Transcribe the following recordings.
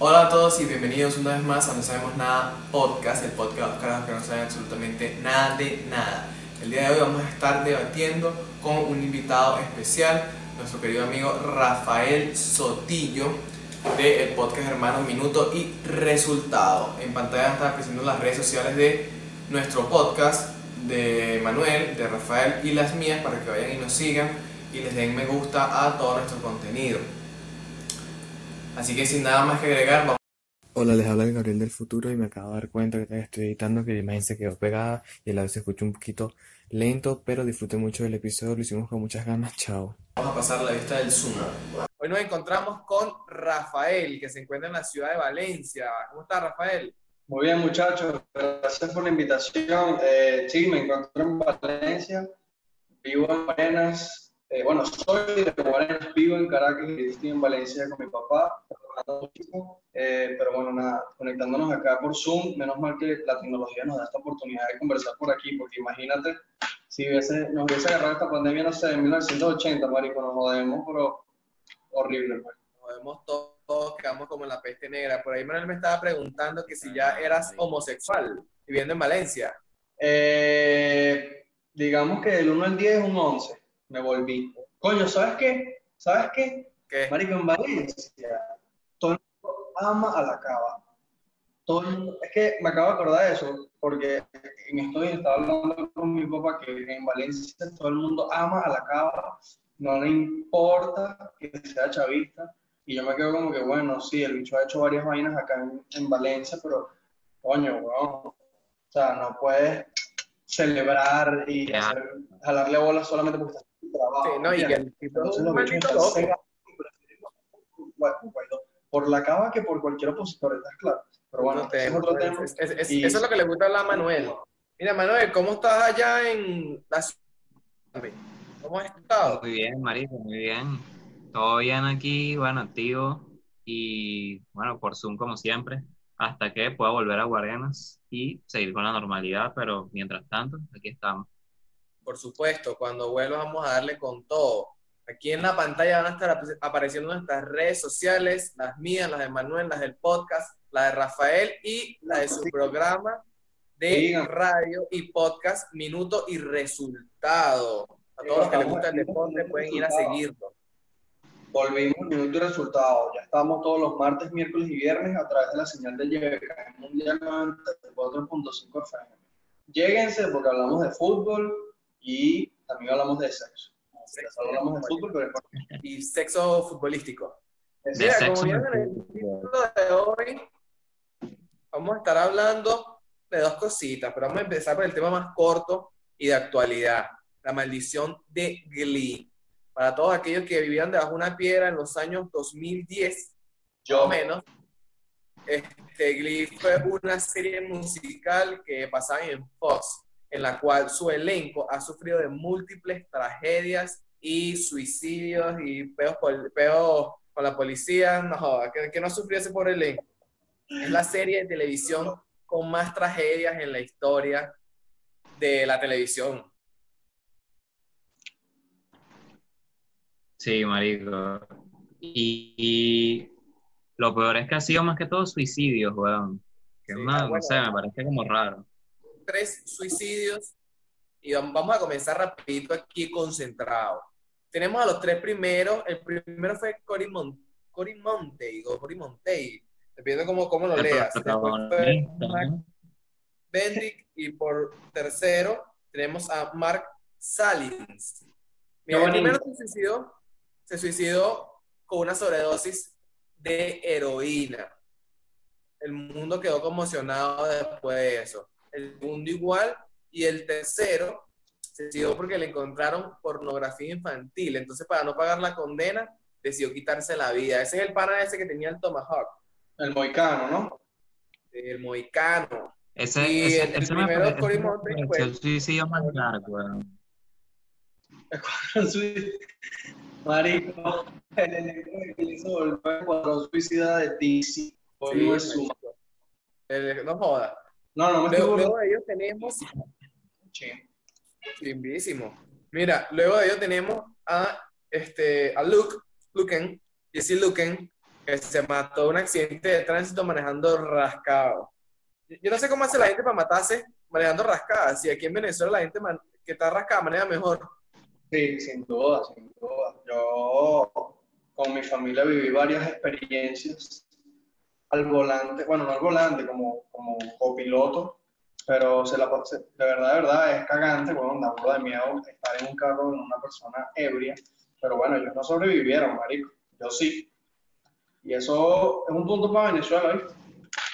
Hola a todos y bienvenidos una vez más a No Sabemos Nada Podcast, el podcast de los que no saben absolutamente nada de nada. El día de hoy vamos a estar debatiendo con un invitado especial, nuestro querido amigo Rafael Sotillo del podcast Hermanos Minuto y Resultado. En pantalla están apareciendo las redes sociales de nuestro podcast, de Manuel, de Rafael y las mías para que vayan y nos sigan y les den me gusta a todo nuestro contenido. Así que sin nada más que agregar, vamos. Hola, les habla el Gabriel del futuro y me acabo de dar cuenta que estoy editando que la imagen se quedó pegada y a la vez se escucha un poquito lento, pero disfruté mucho del episodio, lo hicimos con muchas ganas, chao. Vamos a pasar a la vista del Zoom. Hoy nos encontramos con Rafael, que se encuentra en la ciudad de Valencia. ¿Cómo está Rafael? Muy bien, muchachos, gracias por la invitación. Eh, sí, me encuentro en Valencia, vivo en Arenas, eh, bueno, soy de Guarenas, vivo en Caracas y estoy en Valencia con mi papá, eh, pero bueno, nada, conectándonos acá por Zoom, menos mal que la tecnología nos da esta oportunidad de conversar por aquí, porque imagínate, si hubiese, nos hubiese agarrado esta pandemia, no sé, en 1980, marico, nos jodemos, pero horrible. Pues. Nos jodemos todos, quedamos como en la peste negra. Por ahí Manuel me estaba preguntando que si ya eras homosexual, viviendo en Valencia. Eh, digamos que el 1 al 10 es un 11 me volví. Coño, ¿sabes qué? ¿Sabes qué? ¿Qué? Marico, en Valencia, todo el mundo ama a la cava. Todo el mundo, es que me acabo de acordar de eso, porque en esto estaba hablando con mi papá que en Valencia todo el mundo ama a la cava, no le importa que sea chavista. Y yo me quedo como que, bueno, sí, el bicho ha hecho varias vainas acá en, Valencia, pero, coño, weón, o sea, no puedes celebrar y jalarle bolas solamente porque estás Sí, no, y que el por la cava que por cualquier opositor, ¿estás claro? Pero bueno, es otro tema. Eso es lo que le gusta hablar a Manuel. Mira, Manuel, ¿cómo estás allá en la ciudad? ¿Cómo has estado? Muy bien, marico, muy bien. Todo bien aquí, bueno, activo y bueno, por Zoom como siempre, hasta que pueda volver a Guarenas y seguir con la normalidad, pero mientras tanto, aquí estamos por supuesto, cuando vuelva vamos a darle con todo. Aquí en la pantalla van a estar apareciendo nuestras redes sociales, las mías, las de Manuel, las del podcast, la de Rafael y la de su programa de radio y podcast Minuto y Resultado. A todos los que les gusta el deporte pueden ir a seguirlo. Volvimos Minuto y Resultado. Ya estamos todos los martes, miércoles y viernes a través de la señal de YBK Mundial 94.5 FM. Lléguense porque hablamos de fútbol, y también hablamos de sexo. hablamos de fútbol, Y sexo futbolístico. Mira, como en el título de hoy, vamos a estar hablando de dos cositas, pero vamos a empezar por el tema más corto y de actualidad, la maldición de Glee. Para todos aquellos que vivían debajo de una piedra en los años 2010, yo o menos, este, Glee fue una serie musical que pasaba en Fox en la cual su elenco ha sufrido de múltiples tragedias y suicidios y peos, con la policía. No, que, no sufriese por elenco. Es la serie de televisión con más tragedias en la historia de la televisión. Sí, marico. Y, lo peor es que ha sido más que todo suicidios, weón. Que no sé, me parece como raro tres suicidios y vamos a comenzar rapidito aquí concentrado. Tenemos a los tres primeros. El primero fue Cory, Mon Cory Monte, o Cory Monte, dependiendo cómo, cómo lo leas. Bendrick y por tercero tenemos a Mark Salins. el primero se suicidó, se suicidó con una sobredosis de heroína. El mundo quedó conmocionado después de eso el segundo igual, y el tercero se decidió porque le encontraron pornografía infantil. Entonces, para no pagar la condena, decidió quitarse la vida. Ese es el pana ese que tenía el Tomahawk. El moicano, ¿no? El moicano. Ese, y ese, el, primero es Cory Monte, pues, el suicidio más largo. Marico, el elenco que hizo volver cuando suicida de DC. Sí, no joda. No, no, luego, luego, de ellos tenemos. Limbísimo. Mira, luego de ellos tenemos a, este, a Luke, Luken, Jesse Luken, que se mató en un accidente de tránsito manejando rascado. Yo no sé cómo hace la gente para matarse manejando rascada. Si aquí en Venezuela la gente que está rascada maneja mejor. Sí, sin duda, sin duda. Yo con mi familia viví varias experiencias al volante, bueno, no al volante, como, como copiloto, pero se la, de verdad, de verdad, es cagante, bueno, da un de miedo estar en un carro con una persona ebria, pero bueno, ellos no sobrevivieron, marico, yo sí. Y eso es un punto para Venezuela, ¿viste?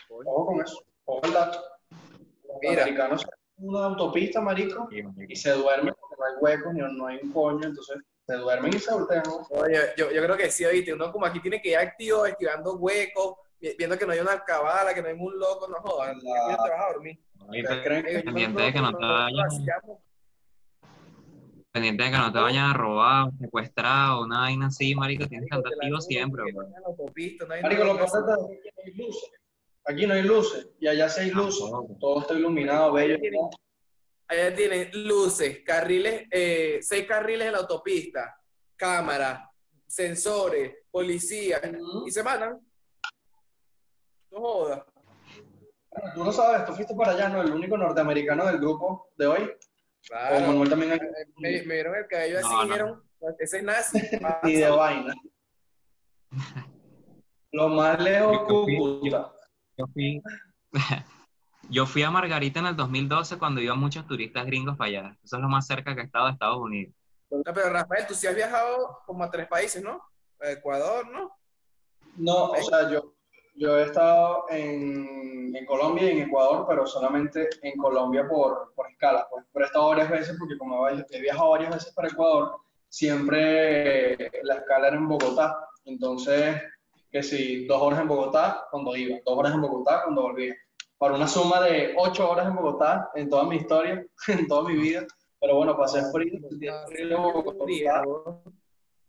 Ojo con eso, ojo el dato. Los Mira. americanos una autopista, marico, y se duermen porque no hay huecos, ni no hay un coño, entonces se duermen y se voltean. Oye, yo, yo creo que sí, oíste, uno como aquí tiene que ir activo, esquivando huecos, viendo que no hay una cabala, que no hay un loco, no jodas, te vas a dormir. pendiente de que no te vayan pendiente de que no te vayan a robar, secuestrar o una vaina así, marico, tienes que andar activo siempre. Marico, lo que pasa es que aquí no hay luces. Aquí no hay luces y allá sí hay luces. Todo está iluminado, bello. Allá tienen luces, carriles, eh, seis carriles en la autopista, cámaras, sensores, policías, y se matan. No jodas. Tú no sabes, tú fuiste para allá, ¿no? El único norteamericano del grupo de hoy. Claro. Manuel también. Me, me, vieron el cabello así y dijeron, ese es nazi. Ni de vaina. Lo más lejos, Cúcuta. Yo fui, yo fui a Margarita en el 2012 cuando iban muchos turistas gringos para allá. Eso es lo más cerca que he estado de Estados Unidos. pero Rafael, tú sí has viajado como a tres países, ¿no? Ecuador, ¿no? No, o sea, yo, yo he estado en, en, Colombia y en Ecuador, pero solamente en Colombia por, por escala. Pues, pero he estado varias veces porque como he viajado varias veces para Ecuador, siempre la escala era en Bogotá. Entonces, que si dos horas en Bogotá cuando iba, dos horas en Bogotá cuando volvía. Para una suma de ocho horas en Bogotá en toda mi historia, en toda mi vida. Pero bueno, pasé frío, frío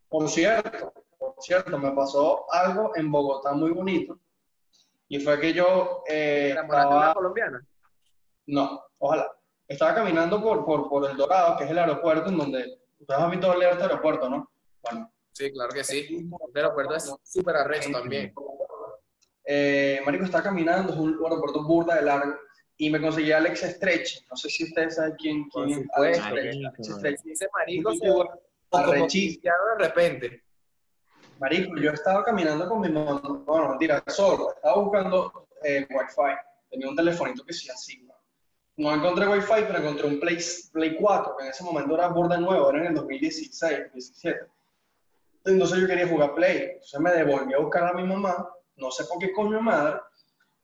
Por cierto, por cierto, me pasó algo en Bogotá muy bonito y fue que yo... Eh, estaba... colombiana? No, ojalá. Estaba caminando por, por, por, El Dorado, que es el aeropuerto en donde... Ustedes han visto el aeropuerto, ¿no? Bueno. Sí, claro que sí. El aeropuerto es súper arresto también. Eh, Marico estaba caminando, es un aeropuerto burda de largo, y me conseguí a Alex Stretch. No sé si ustedes saben quién, quién es Alex Stretch. Ese marico se de repente. Marico, yo estaba caminando con mi mamá, bueno, mentira, solo, estaba buscando eh, Wi-Fi, tenía un telefonito que sí así, no encontré Wi-Fi, pero encontré un Play, Play 4, que en ese momento era borde nuevo, era en el 2016, 2017. Entonces yo quería jugar Play, entonces me devolví a buscar a mi mamá, no sé por qué coño madre,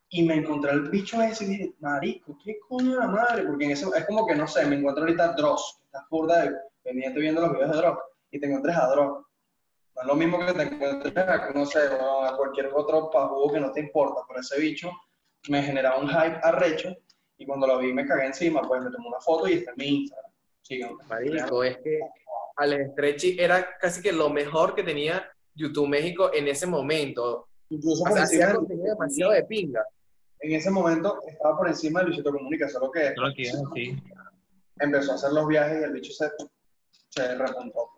y me encontré el bicho ese y dije, marico, ¿qué coño la madre? Porque en ese, es como que, no sé, me encuentro ahorita Dross, estás burda de pendiente viendo los videos de Dross, y te encontré a Dross no es lo mismo que te encuentres a, no sé, a cualquier otro pajugo que no te importa, pero ese bicho me generaba un hype arrecho y cuando lo vi me cagué encima, pues me tomé una foto y está en mi Instagram. Marico, es que Alex Stretchy era casi que lo mejor que tenía YouTube México en ese momento. Incluso o sea, hacía contenido demasiado de pinga. En ese momento estaba por encima de Luisito Comunica, solo que, solo que sí. empezó a hacer los viajes y el bicho se, se repuntó.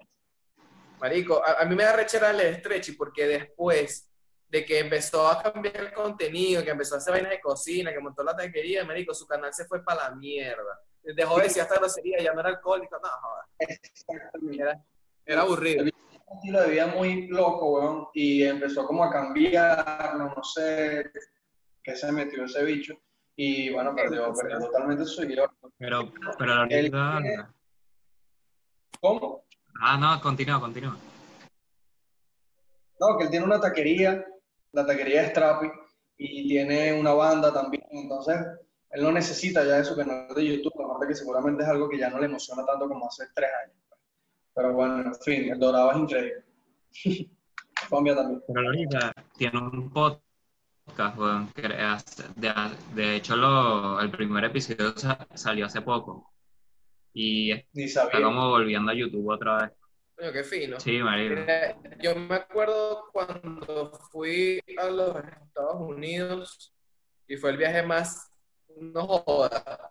Marico, a, mí me da rechera el Stretchy porque después de que empezó a cambiar el contenido, que empezó a hacer vainas de cocina, que montó la taquería, marico, su canal se fue para la mierda. Dejó de decir hasta grosería, ya no era alcohólico, no, joder. Era, era aburrido. Un estilo de vida muy loco, weón, y empezó como a cambiar, no, sé qué se metió ese bicho, y bueno, perdió, perdió totalmente su seguidor. Pero, pero la realidad... ¿Cómo? Ah, no, continúa, continúa. No, que él tiene una taquería, la taquería es Trapi, y tiene una banda también, entonces él no necesita ya de su canal de YouTube, aparte que seguramente es algo que ya no le emociona tanto como hace tres años. Pero bueno, en fin, el Dorado es increíble. Colombia también. Pero ahorita tiene un podcast, bueno, que de, de hecho lo, el primer episodio salió hace poco y está como volviendo a YouTube otra vez. Coño, qué fino. Sí, marido. Yo me acuerdo cuando fui a los Estados Unidos y fue el viaje más, no joda.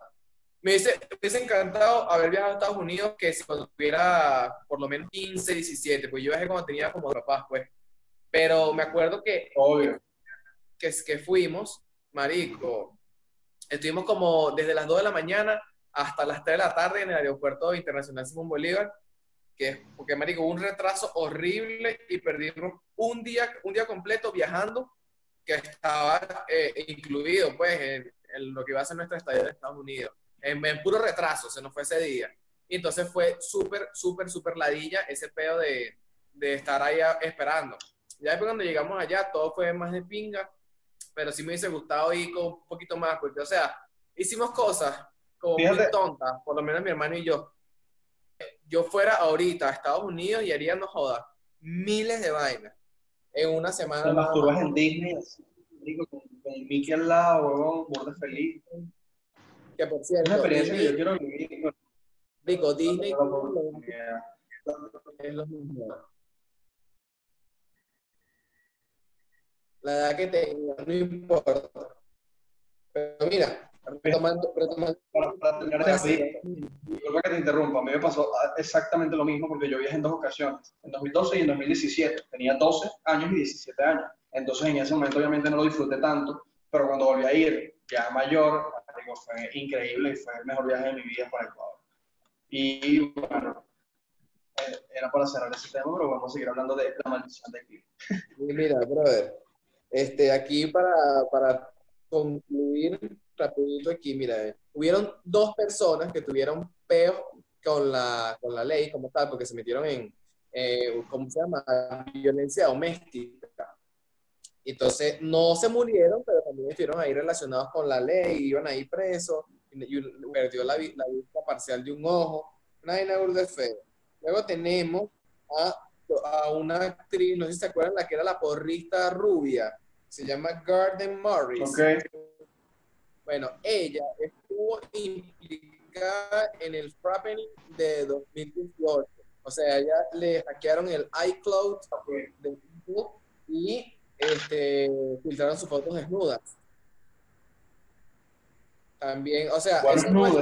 Me hubiese, me encantado haber viajado a Estados Unidos que si cuando tuviera por lo menos 15, 17, pues yo viajé cuando tenía como papás, pues. Pero me acuerdo que, Obvio. que, que fuimos, marico, estuvimos como desde las 2 de la mañana hasta las 3 de la tarde en el aeropuerto internacional Simón Bolívar, que es porque, marico, hubo un retraso horrible y perdimos un día, un día completo viajando que estaba eh, incluido, pues, en, lo que iba a ser nuestra estadía de Estados Unidos. En, puro retraso, se nos fue ese día. Y entonces fue súper, súper, súper ladilla ese pedo de, de estar ahí esperando. Ya después cuando llegamos allá, todo fue más de pinga, pero sí me hubiese gustado ir con un poquito más, porque, o sea, hicimos cosas como muy tontas, por lo menos mi hermano y yo. Yo fuera ahorita a Estados Unidos y haría, no joda, miles de vainas en una semana. Te masturbas en Disney, así, con, con Mickey al lado, huevón, borde feliz. Que por Es cierto, una experiencia que yo Disney, quiero vivir. digo, Disney no es lo mismo. La edad que tenga, no importa. Pero mira, retomando, retomando Para, para terminar de despedir, disculpa que te interrumpa, a mí me pasó ah, exactamente lo mismo porque yo viajé en dos ocasiones, en 2012 y en 2017. Tenía 12 años y 17 años. Entonces en ese momento obviamente no lo disfruté tanto, pero cuando volví a ir ya mayor, digo, fue increíble y fue el mejor viaje de mi vida para Ecuador. Y bueno, eh, era para cerrar ese tema, pero vamos a seguir hablando de la maldición de. Y Mira, brother, este, aquí para, para concluir rapidito aquí, mira, eh, hubieron dos personas que tuvieron peos con la, con la ley como tal, porque se metieron en, eh, ¿cómo se llama? Violencia doméstica. Entonces, no se murieron, pero también estuvieron ahí relacionados con la ley, iban ahí presos, y, y perdió la, la vista parcial de un ojo, una de. Luego tenemos a a una actriz, no sé si se acuerdan, la que era la porrista rubia, se llama Garden Morris. Ok, Bueno, ella estuvo implicada en el frappening de 2018. O sea, ella le hackearon el iCloud de Facebook y este, filtraron sus fotos desnudas. También, o sea, eso no es-.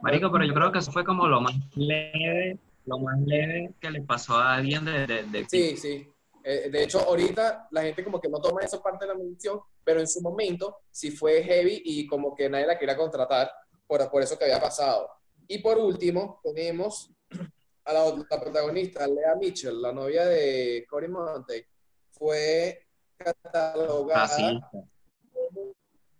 Marico, pero yo creo que eso fue como lo más leve, lo más leve que le pasó a alguien de, de, de Sí, sí. Eh, de hecho, ahorita la gente como que no toma esa parte de la medición, pero en su momento sí fue heavy y como que nadie la quería contratar por, por eso que había pasado. Y por último, tenemos a la, la protagonista, Lea Mitchell, la novia de Cory Monte, fue catalogada racista. como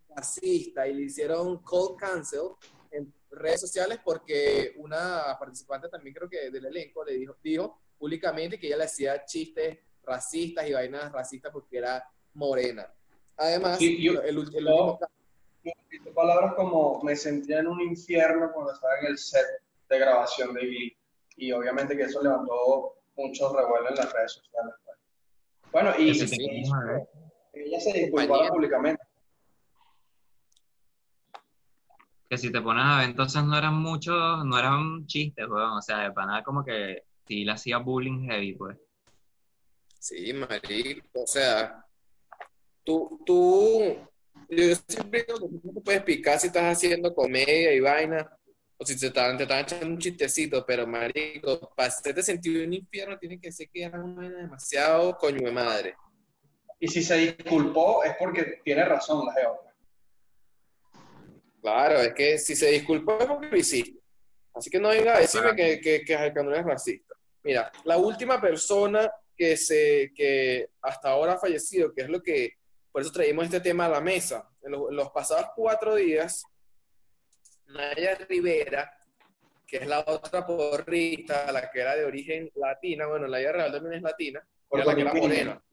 racista y le hicieron call cancel en redes sociales porque una participante también creo que del elenco le dijo, dijo públicamente que ella le hacía chistes racistas y vainas racistas porque era morena. Además, Sí, yo- el, el yo- último caso, palabras como me sentía en un infierno cuando estaba en el set de grabación de Glee. Y obviamente que eso levantó mucho revuelo en las redes sociales. pues. Bueno, y ella se disculpó Compañera. públicamente. Que si te pones a ver, entonces no eran muchos, no eran chistes, weón. O sea, de pana como que sí le hacía bullying heavy, pues. Sí, marico, o sea, tú, tú, yo siempre digo que tú no te puedes picar si estás haciendo comedia y vaina, o si te están, te están echando un chistecito, pero marico, para hacerte sentir un infierno tiene que ser que era una vaina demasiado coño de madre. Y si se disculpó es porque tiene razón la Geo. Claro, es que si se disculpó es porque lo hiciste. Así que no venga a decirme que, que, que Alcántara es racista. Mira, la última persona que, se, que hasta ahora ha fallecido, que es lo que, por eso traímos este tema a la mesa. En los, en los pasados cuatro días, Naya Rivera, que es la otra porrista, la que era de origen latina, bueno, la vida real también es latina, era la que era morena.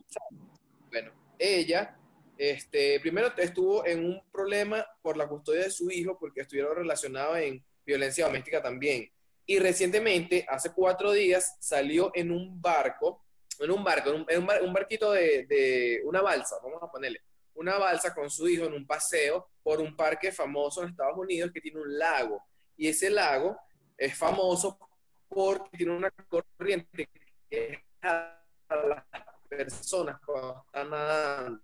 Bueno, ella, este, primero estuvo en un problema por la custodia de su hijo, porque estuvieron relacionados en violencia doméstica también. Y recientemente, hace cuatro días, salió en un barco, en un barco, en un, en un bar- un barquito de, de una balsa, vamos a ponerle, una balsa con su hijo en un paseo por un parque famoso en Estados Unidos que tiene un lago. Y ese lago es famoso porque tiene una corriente que a las personas cuando están nadando.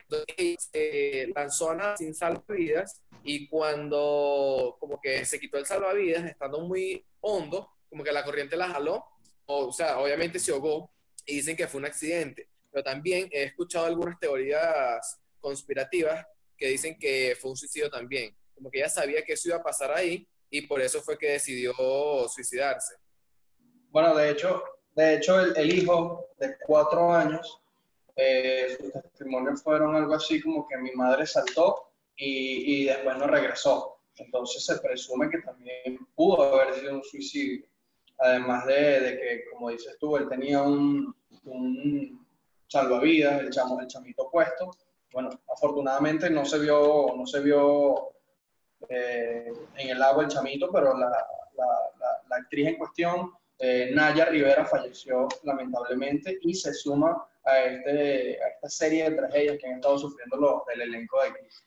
Entonces se lanzó a nadar sin salvavidas y cuando como que se quitó el salvavidas, estando muy hondo, como que la corriente la jaló, o, sea, obviamente se ahogó y dicen que fue un accidente. pero también he escuchado algunas teorías conspirativas que dicen que fue un suicidio también, como que ella sabía que eso iba a pasar ahí y por eso fue que decidió suicidarse. Bueno, de hecho, de hecho el, el hijo de cuatro años, eh, sus testimonios fueron algo así como que mi madre saltó y, y después no regresó. Entonces se presume que también pudo haber sido un suicidio. Además de, de que, como dices tú, él tenía un, un salvavidas, el, chamo, el chamito puesto. Bueno, afortunadamente no se vio, no se vio eh, en el agua el chamito, pero la, la, la, la actriz en cuestión, eh, Naya Rivera, falleció lamentablemente y se suma a, este, a esta serie de tragedias que han estado sufriendo los, el elenco de Crisis.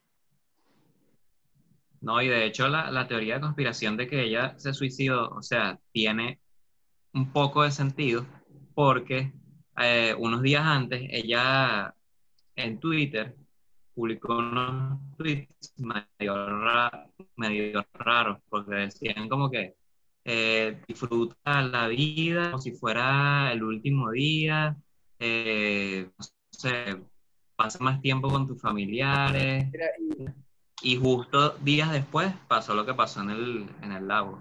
No, y de hecho la, la, teoría de conspiración de que ella se suicidó, o sea, tiene un poco de sentido porque eh, unos días antes ella en Twitter publicó unos tweets medio, ra raros porque decían como que eh, disfruta la vida como si fuera el último día, eh, no sé, pasa más tiempo con tus familiares. Y justo días después pasó lo que pasó en el, en el lago.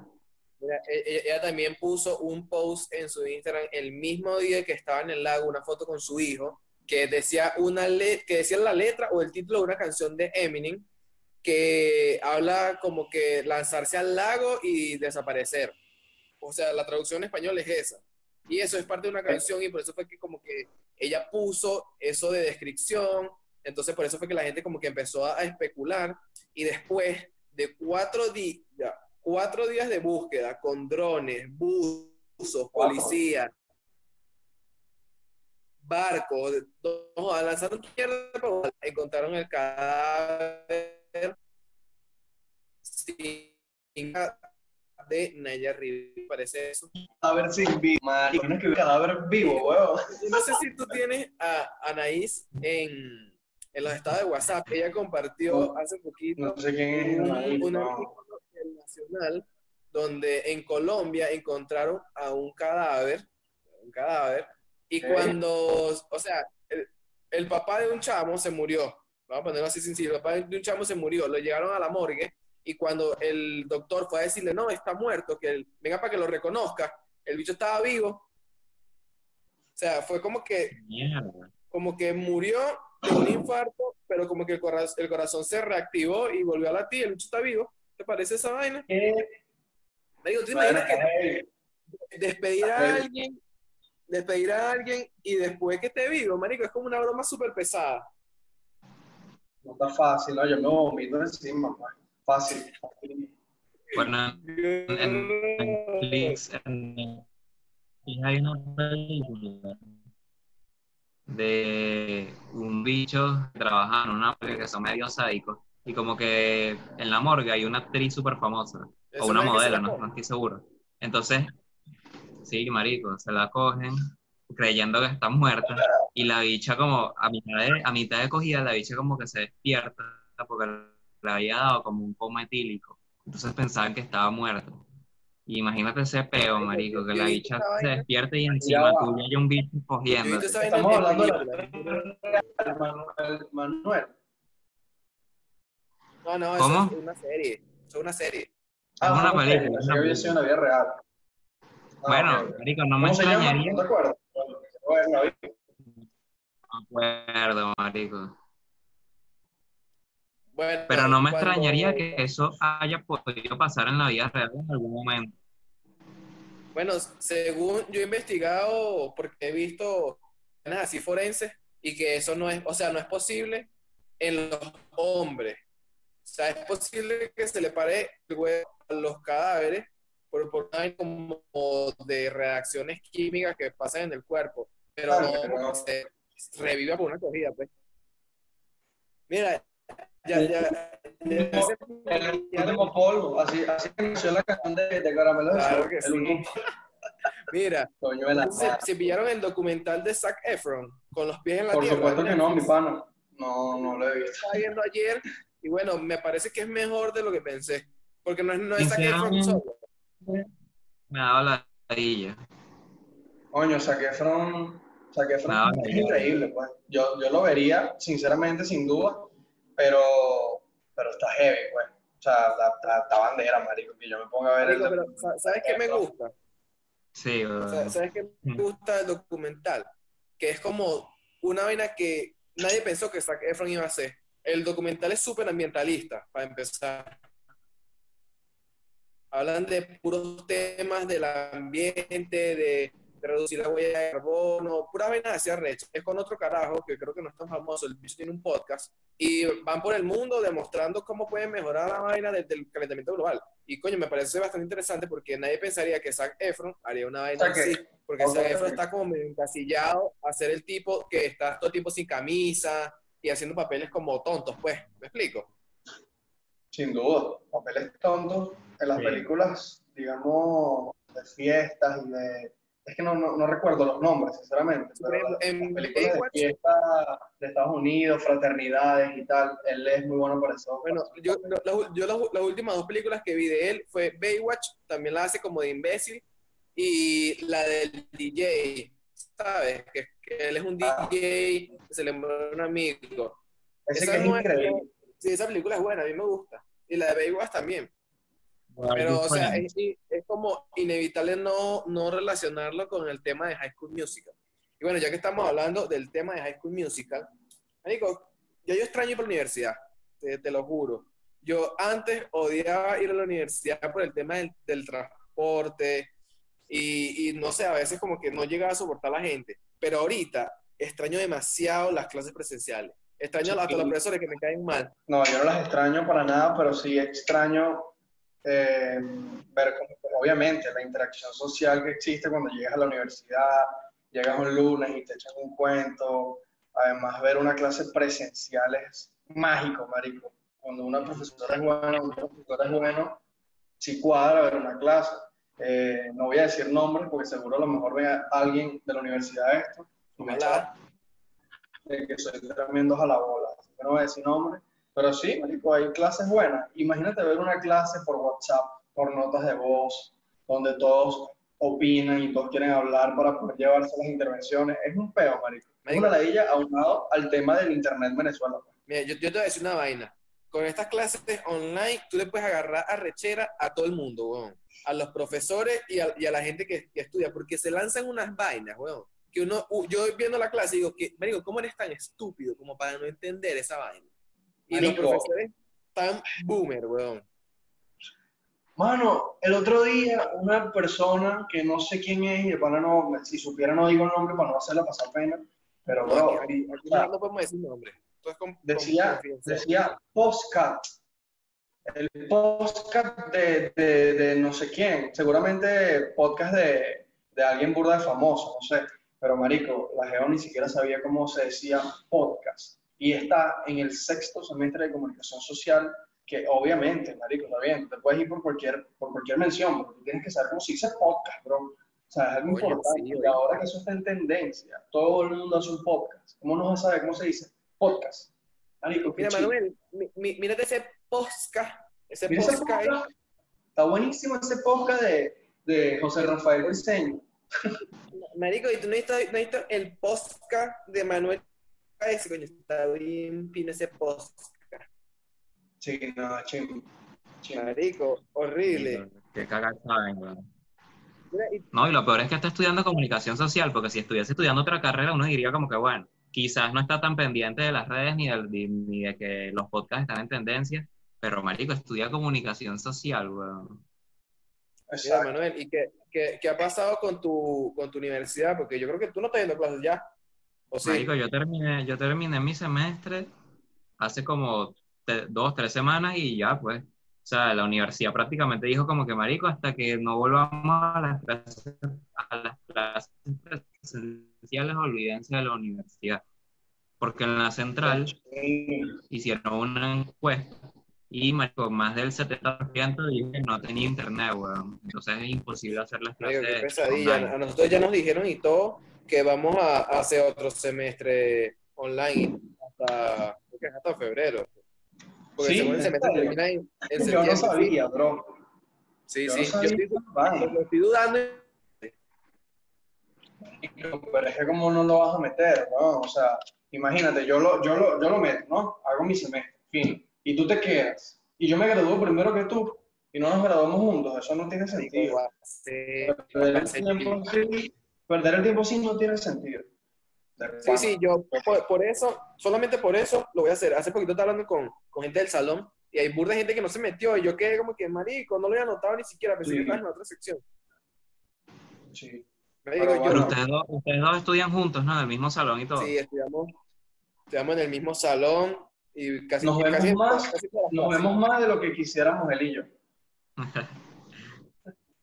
Mira, ella, e, ella, también puso un post en su Instagram el mismo día que estaba en el lago, una foto con su hijo, que decía, una le que decía la letra o el título de una canción de Eminem que habla como que lanzarse al lago y desaparecer. O sea, la traducción en español es esa. Y eso es parte de una canción y por eso fue que como que ella puso eso de descripción entonces, por eso fue que la gente como que empezó a, especular y después de cuatro, días cuatro días de búsqueda con drones, buzos, policías, barcos, no, lanzaron tierra, encontraron el cadáver de Naya Rivera, parece eso. Cadáver sin vivo, que cadáver vivo, weón. No sé si tú tienes a Anaís en en los estados de WhatsApp. Ella compartió hace poquito no sé quién es, un, un artículo nacional donde en Colombia encontraron a un cadáver, un cadáver, y cuando, o sea, el, el, papá de un chamo se murió, vamos a ponerlo así sencillo, el papá de un chamo se murió, lo llegaron a la morgue, y cuando el doctor fue a decirle, no, está muerto, que él, venga para que lo reconozca, el bicho estaba vivo. O sea, fue como que, como que murió un infarto, pero como que el corazón, el corazón se reactivó y volvió a latir, el bicho está vivo. ¿Te parece esa vaina? ¿Qué? Digo, ¿te imaginas que despedir a alguien, despedir a alguien y después que esté vivo, marico, es como una broma súper pesada. No está fácil, ¿no? Yo me vomito encima, man. Fácil. Bueno, en Netflix en, hay una película de un bicho que trabaja en una morgue que son medio sádicos. Y como que en la morgue hay una actriz súper famosa, o una modelo, no, no, estoy seguro. Entonces, sí, marico, se la cogen creyendo que está muerta y la bicha como a mitad de, a mitad de cogida, la bicha como que se despierta porque le había dado como un coma etílico. Entonces pensaban que estaba muerta. Imagínate ese peo, marico, que la bicha se despierte y encima tuya hay un bicho cogiendo. Estamos hablando de Manuel, Manuel. No, no, ¿Cómo? es una serie. Es una serie. Ah, es una película. Es una película. en la vida real. Ah, bueno, okay. marico, no me extrañaría. No acuerdo. No acuerdo, marico. Bueno, Pero no me cuando... extrañaría que eso haya podido pasar en la vida real en algún momento. Bueno, según yo he investigado, porque he visto así forenses, y que eso no es, o sea, no es posible en los hombres. O sea, es posible que se le pare el huevo a los cadáveres por, por como de reacciones químicas que pasan en el cuerpo, pero no, se reviva por una cogida, pues. Mira, ya, ya. El, último polvo, así, así inició la canción de, de Caramelo. Claro que sí. Mira, Coño, se, se, pillaron el documental de Zac Efron con los pies en la Por tierra. Por supuesto que no, mi pana. No, no lo he visto. Estaba viendo ayer y bueno, me parece que es mejor de lo que pensé. Porque no es, no es Zac Efron solo. Me dado la ladilla. Coño, Zac Efron que Efron es increíble, pues. Yo, yo lo vería, sinceramente, sin duda, pero, pero está heavy, pues. O sea, la, la, la bandera, marico, que yo me ponga a ver Marico, el... pero sa- ¿sabes qué me gusta? Sí, O sea. ¿Sabes qué me gusta del documental? Que es como una vaina que nadie pensó que Zac Efron iba a hacer. El documental es súper ambientalista, para empezar. Hablan de puros temas del ambiente, de reducir la huella de carbono, pura vaina hacia recha. Es con otro carajo, que creo que no es tan famoso, el bicho tiene un podcast, y van por el mundo demostrando cómo pueden mejorar la vaina desde el calentamiento global. Y coño, me parece bastante interesante porque nadie pensaría que Zac Efron haría una vaina así, porque Ok. Zac Efron está como medio encasillado a ser el tipo que está todo el tiempo sin camisa y haciendo papeles como tontos, pues, ¿me explico? Sin duda, papeles tontos en las Sí. películas, digamos, de fiestas y de... Es que no, no, no recuerdo los nombres, sinceramente, pero en las películas de fiesta de Estados Unidos, fraternidades y tal, él es muy bueno para eso. Bueno, yo, lo- yo las, las últimas dos películas que vi de él fue Baywatch, también la hace como de imbécil, y la del DJ, ¿sabes? Que, que él es un Ah. DJ, que se le muere un amigo. Ese Esa que es no es- increíble. Sí, esa película es buena, a mí me gusta. Y la de Baywatch también. Pero, o sea, es, es como inevitable no, no relacionarlo con el tema de High School Musical. Y bueno, ya que estamos hablando del tema de High School Musical, Marico, yo, yo extraño ir a la universidad, te, te lo juro. Yo antes odiaba ir a la universidad por el tema del, del transporte y, y no sé, a veces como que no llegaba a soportar a la gente. Pero ahorita extraño demasiado las clases presenciales. Extraño hasta los profesores que me caen mal. No, yo no las extraño para nada, pero sí extraño eh, ver, obviamente, la interacción social que existe cuando llegas a la universidad, llegas un lunes y te echan un cuento. Además, ver una clase presencial es mágico, marico. Cuando una profesora es buena, un profesor es bueno, sí cuadra ver una clase. Eh, no voy a decir nombres porque seguro a lo mejor vea alguien de la universidad esto me de que soy tremendo a la bola. Así que no voy a decir nombre. Pero sí, marico, hay clases buenas. Imagínate ver una clase por WhatsApp, por notas de voz, donde todos opinan y todos quieren hablar para poder llevarse las intervenciones. Es un peo, marico. Es una ladilla aunado al tema del internet en Venezuela. pues. Mira, yo, yo te voy a decir una vaina. Con estas clases online, tú le puedes agarrar a rechera a todo el mundo, weón. A los profesores y a, y a la gente que, que estudia, porque se lanzan unas vainas, weón. Que uno, yo viendo la clase digo, que, me digo, ¿cómo eres tan estúpido como para no entender esa vaina? Y Marico. los profesores tan boomer, weón. Mano, el otro día una persona que no sé quién es, y de pana no, si supiera no digo el nombre para no hacerla pasar pena, pero No, bro, aquí, aquí o sea, no, podemos decir nombre. Es con- decía, decía postcat, el postcat de, de, de no sé quién, seguramente podcast de, de alguien burda de famoso, no sé, pero marico, la Geo ni siquiera sabía cómo se decía podcast, y está en el sexto semestre de comunicación social, que obviamente, marico, está bien, te puedes ir por cualquier, por cualquier mención, porque tú tienes que saber cómo se dice podcast, bro. O sea, es algo Oye, importante. sí, y ahora que eso está en tendencia, todo el mundo hace un podcast. ¿Cómo no vas a saber cómo se dice? Podcast. Marico, Mira, chido. Manuel, mírate ese podcast. Ese podcast. Está buenísimo ese podcast de, de José Rafael Briceño. Marico, y tú no has visto- no has visto el podcast de Manuel ese, coño, está bien fino ese podcast. Sí, no, ching. Marico, horrible. Qué cagada esa vaina, weón. No, y lo peor es que está estudiando comunicación social, porque si estuviese estudiando otra carrera, uno diría como que, bueno, quizás no está tan pendiente de las redes ni, del- ni- ni de que los podcasts están en tendencia, pero marico, estudia comunicación social, weón. Mira. Manuel, ¿y qué, qué, qué ha pasado con tu, con tu universidad? Porque yo creo que tú no estás yendo a clases ya. ¿O sí? Marico, yo terminé, yo terminé mi semestre hace como te- dos, tres semanas y ya, pues. O sea, la universidad prácticamente dijo como que, marico, hasta que no volvamos a las clases, a las clases presenciales, olvídense de la universidad. Porque en la central hicieron una encuesta y marico, más del 70% dijo que no tenía internet, weón. Entonces es imposible hacer las Marico, clases qué pesadilla. A nosotros ya nos dijeron y todo que vamos a a hacer otro semestre online hasta, hasta febrero. Porque Sí, según el ¿en semestre termina en, en Yo no sabía, bro. Sí, Yo sí. no Yo estoy, dudando. Pero es que como no lo vas a meter, ¿no? O sea, imagínate, yo lo, yo lo, yo lo meto, ¿no? Hago mi semestre, fin. Y tú te quedas. Y yo me gradúo primero que tú. Y no nos graduamos juntos. Eso no tiene sentido. Sí, Perder el tiempo sí, perder el tiempo sí no tiene sentido. Sí, sí, yo por, por eso, solamente por eso lo voy a hacer. Hace poquito estaba hablando con, con gente del salón y hay burda de gente que no se metió y yo quedé como que, marico, no lo había anotado ni siquiera, pensé Sí. que estaba en otra sección. Sí. Me digo, Pero yo, Pero bueno. ustedes dos, ustedes dos estudian juntos, ¿no? En el mismo salón y todo. sí, estudiamos, estudiamos en el mismo salón y casi Nos vemos casi- más, casi todas las Nos vemos más de lo que quisiéramos él y yo.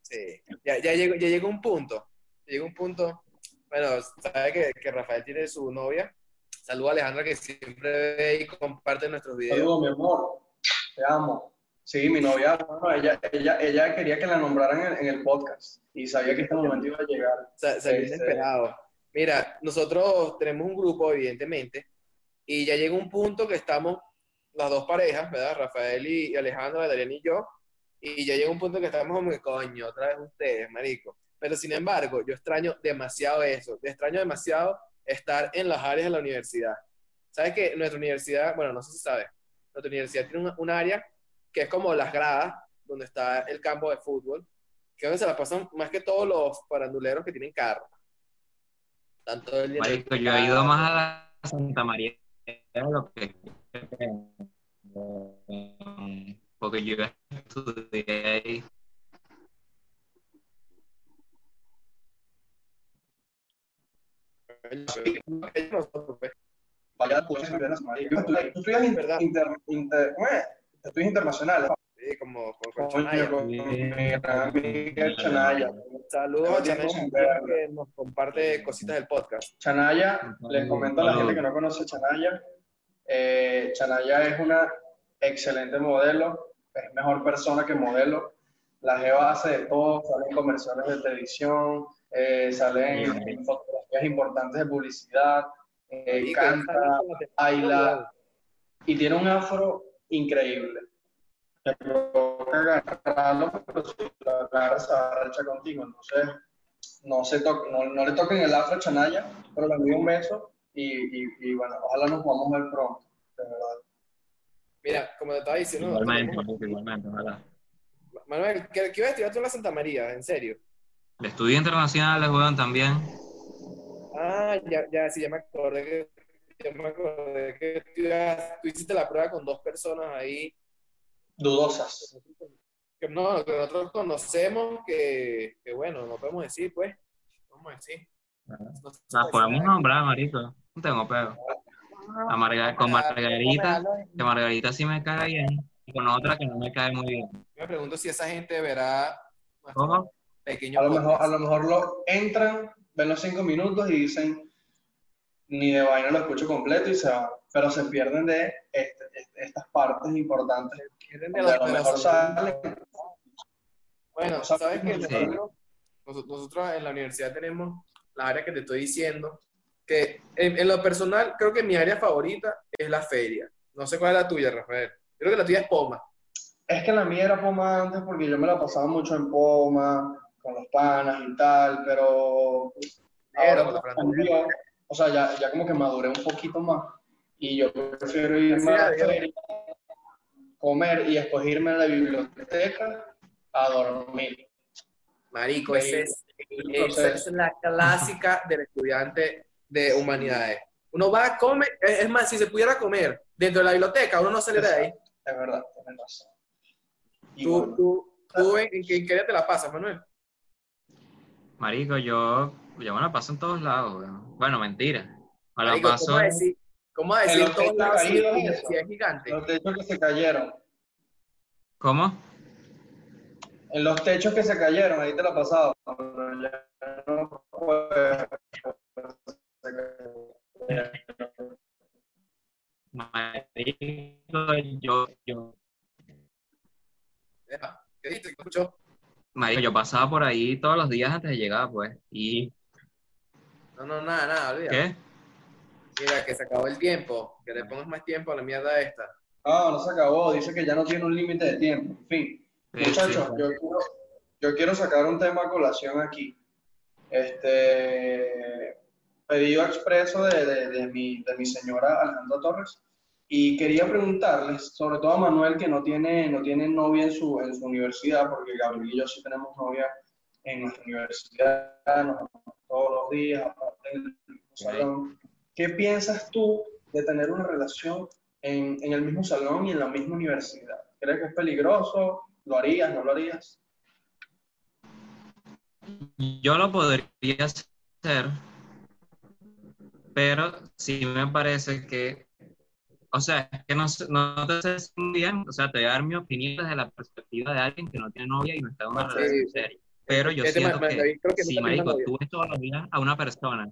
Sí, ya, ya, llegó, ya llegó un punto. Ya Llegó un punto. Bueno, sabe que, que Rafael tiene su novia. Saluda a Alejandra que siempre ve y comparte nuestros videos. Saludos, mi amor. Te amo. Sí, mi novia, bueno, ella, ella, ella quería que la nombraran en, en el podcast y sabía que este momento iba a llegar. Sa- salió Este- inesperado. Mira, nosotros tenemos un grupo, evidentemente, y ya llegó un punto que estamos las dos parejas, ¿verdad? Rafael y, y Alejandra, Adrián y yo, y ya llega un punto que estamos como coño, otra vez ustedes, marico. Pero sin embargo, yo extraño demasiado eso, extraño demasiado estar en las áreas de la universidad. ¿Sabes que Nuestra universidad, bueno, no sé si sabes, nuestra universidad tiene un, un área que es como las gradas, donde está el campo de fútbol, que es donde se la pasan más que todos los faranduleros que tienen carro. Tanto el Marico, yo he ido más a la Santa María lo que porque yo estudié ahí. nosotros, pues. Vaya, tú estudias tú estudias inter, ¿Verdad? inter, inter- ¿cómo es? Estudios internacionales. Sí, como con, con Chanaya. Saludos a Chanaya que nos comparte cositas del podcast. Chanaya, les comento a la gente que no conoce Chanaya, eh, Chanaya es una excelente modelo, es mejor persona que modelo. La Jeva hace de todo, sale en comerciales de televisión, eh, sale en, en importantes de publicidad, eh, canta, baila y tiene un afro increíble. Te provoca agarrarlo, pero si lo agarras a racha contigo, entonces no, se to- no, no le toquen el afro a Chanaya, pero le envío un beso y, y, y bueno, ojalá nos podamos ver pronto, de verdad. Mira, como te estaba diciendo, Igualmente, ojalá. Manuel, ¿qué, qué ibas a estudiar tú en la Santa María? ¿En serio? De estudios internacionales, weón, también. Ah, ya, ya, sí, ya me acordé que, ya me acordé que tú, hiciste la prueba con dos personas ahí Dudosas. que no, que nosotros conocemos, que, que bueno, no podemos decir, pues, vamos a decir. No sé Las podemos nombrar, marico. No tengo pego. A Marga- con Margarita, que Margarita sí me cae bien. Y con otra que no me cae muy bien. Yo me pregunto si esa gente verá ¿Cómo? pequeño A lo mejor, a lo mejor lo entran, ven los cinco minutos y dicen, ni de vaina lo escucho completo y se van, pero se pierden de este- este- estas partes importantes. De donde a lo de mejor salen Bueno, Sabes que noso- nosotros en la universidad tenemos la área que te estoy diciendo, que en, en lo personal creo que mi área favorita es la feria. No sé cuál es la tuya, Rafael. Creo que la tuya es Poma. Es que la mía era Poma antes porque yo me la pasaba mucho en Poma, con los panas y tal, pero ahora cambió. O sea, ya, ya como que maduré un poquito más y yo prefiero irme a la feria, comer y después irme a la biblioteca a dormir. Marico, ese es, esa es la clásica del estudiante de humanidades. Uno va a comer, es más, si se pudiera comer dentro de la biblioteca, uno no sale de ahí. Es verdad, tienes razón. Y Tú, bueno, tú, tú en, en qué en qué área te la pasas, Manuel? Marico, yo, yo me la paso en todos lados, weón. Bueno, mentira. Me la Marico, paso ¿cómo decir? ¿Cómo En decir los en todos techos lados si universidad es gigante? los techos que se cayeron. ¿Cómo? En los techos que se cayeron, ahí te la pasaba. Pero ya no puedo. Marico, yo, yo, ¿Qué dijiste? ¿Qué escuchó? Marico, yo pasaba por ahí todos los días antes de llegar, pues. ¿Y No, no, nada, nada, olvida. qué? Mira, que se acabó el tiempo. Que le pongas más tiempo a la mierda esta. Ah, no se acabó. Dice que ya no tiene un límite de tiempo. En fin, Sí, muchachos, sí. yo, quiero, yo quiero sacar un tema a colación aquí. Este, pedido expreso de, de, de mi, de mi señora Alejandra Torres. Y quería preguntarles, sobre todo a Manuel, que no tiene, no tiene novia en su, en su universidad, porque Gabriel y yo sí tenemos novia en nuestra universidad, nos todos los días, aparte del mismo salón. ¿Qué piensas tú de tener una relación en, en el mismo salón y en la misma universidad? ¿Crees que es peligroso? ¿Lo harías? ¿No lo harías? Yo lo podría hacer, pero sí me parece que, o sea, es que no, no te sé bien, o sea, te voy a dar mi opinión desde la perspectiva de alguien que no tiene novia y no está en una Sí, relación sí. seria. Pero yo Este, siento que, David, creo que si, nunca tiene marico, novia. tú ves todos los días a una persona,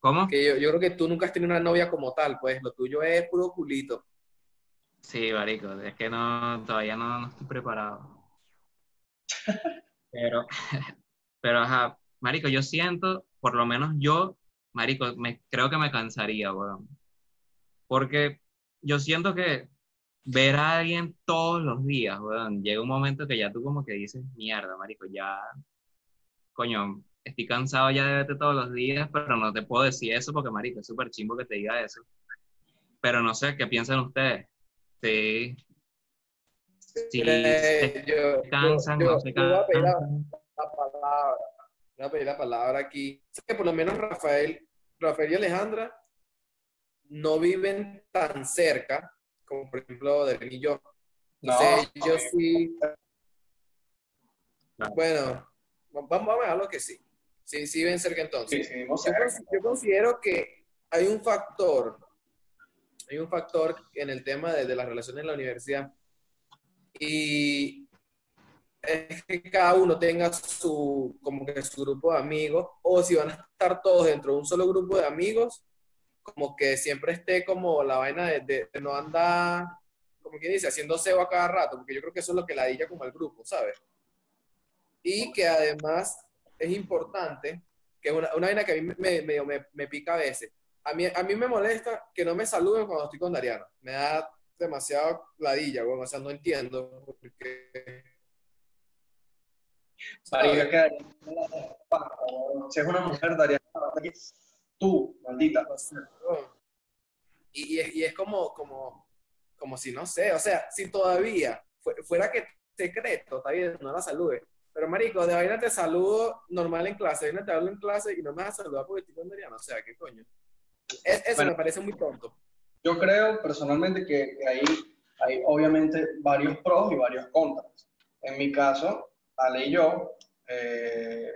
¿cómo? Que yo, yo creo que tú nunca has tenido una novia como tal, pues lo tuyo es puro culito. Sí, marico, es que no, todavía no, no estoy preparado. Pero, pero, ajá, marico, yo siento, por lo menos yo, marico, me, creo que me cansaría, weón. Porque yo siento que ver a alguien todos los días, weón, llega un momento que ya tú como que dices, mierda, marico, ya, coño, estoy cansado ya de verte todos los días, pero no te puedo decir eso porque, marico, es súper chimbo que te diga eso. Pero no sé, ¿qué piensan ustedes? Sí. Sí, Eh, se yo, cansan, yo- no se yo voy a pedir la, cansan. la palabra. Voy a pedir la palabra aquí. Sé que por lo menos Rafael, Rafael y Alejandra no viven tan cerca como por ejemplo Derek y yo. No, Entonces, ellos sí. Claro. Bueno, vamos, a dejarlo que sí. Sí, sí ven cerca entonces. Sí, sí, Yo, yo considero que hay un factor, hay un factor en el tema de, de las relaciones en la universidad y es que cada uno tenga su, como que su grupo de amigos o si van a estar todos dentro de un solo grupo de amigos, como que siempre esté como la vaina de, de- de no andar, como quien dice, haciendo cebo a cada rato, porque yo creo que eso es lo que ladilla como al grupo, ¿sabes? Y que además es importante, que es una, una vaina que a mí me, me, me, me pica a veces. A mí, a mí me molesta que no me saluden cuando estoy con Dariana. Me da demasiado ladilla, bueno, o sea, no entiendo. Porque, Marica, que es una mujer, daría tú, maldita. Y, y es, y es como, como, como si, no sé, o sea, si todavía fue- fuera que secreto, está bien, no la salude. Pero, marico, de vaina te saludo normal en clase, de vaina te hablo en clase y no me vas a saludar porque estoy con Dariana, o sea, ¿qué coño? Es- eso Bueno. me parece muy tonto. Yo creo personalmente que, que hay, hay obviamente varios pros y varios contras. En mi caso, Ale y yo, eh,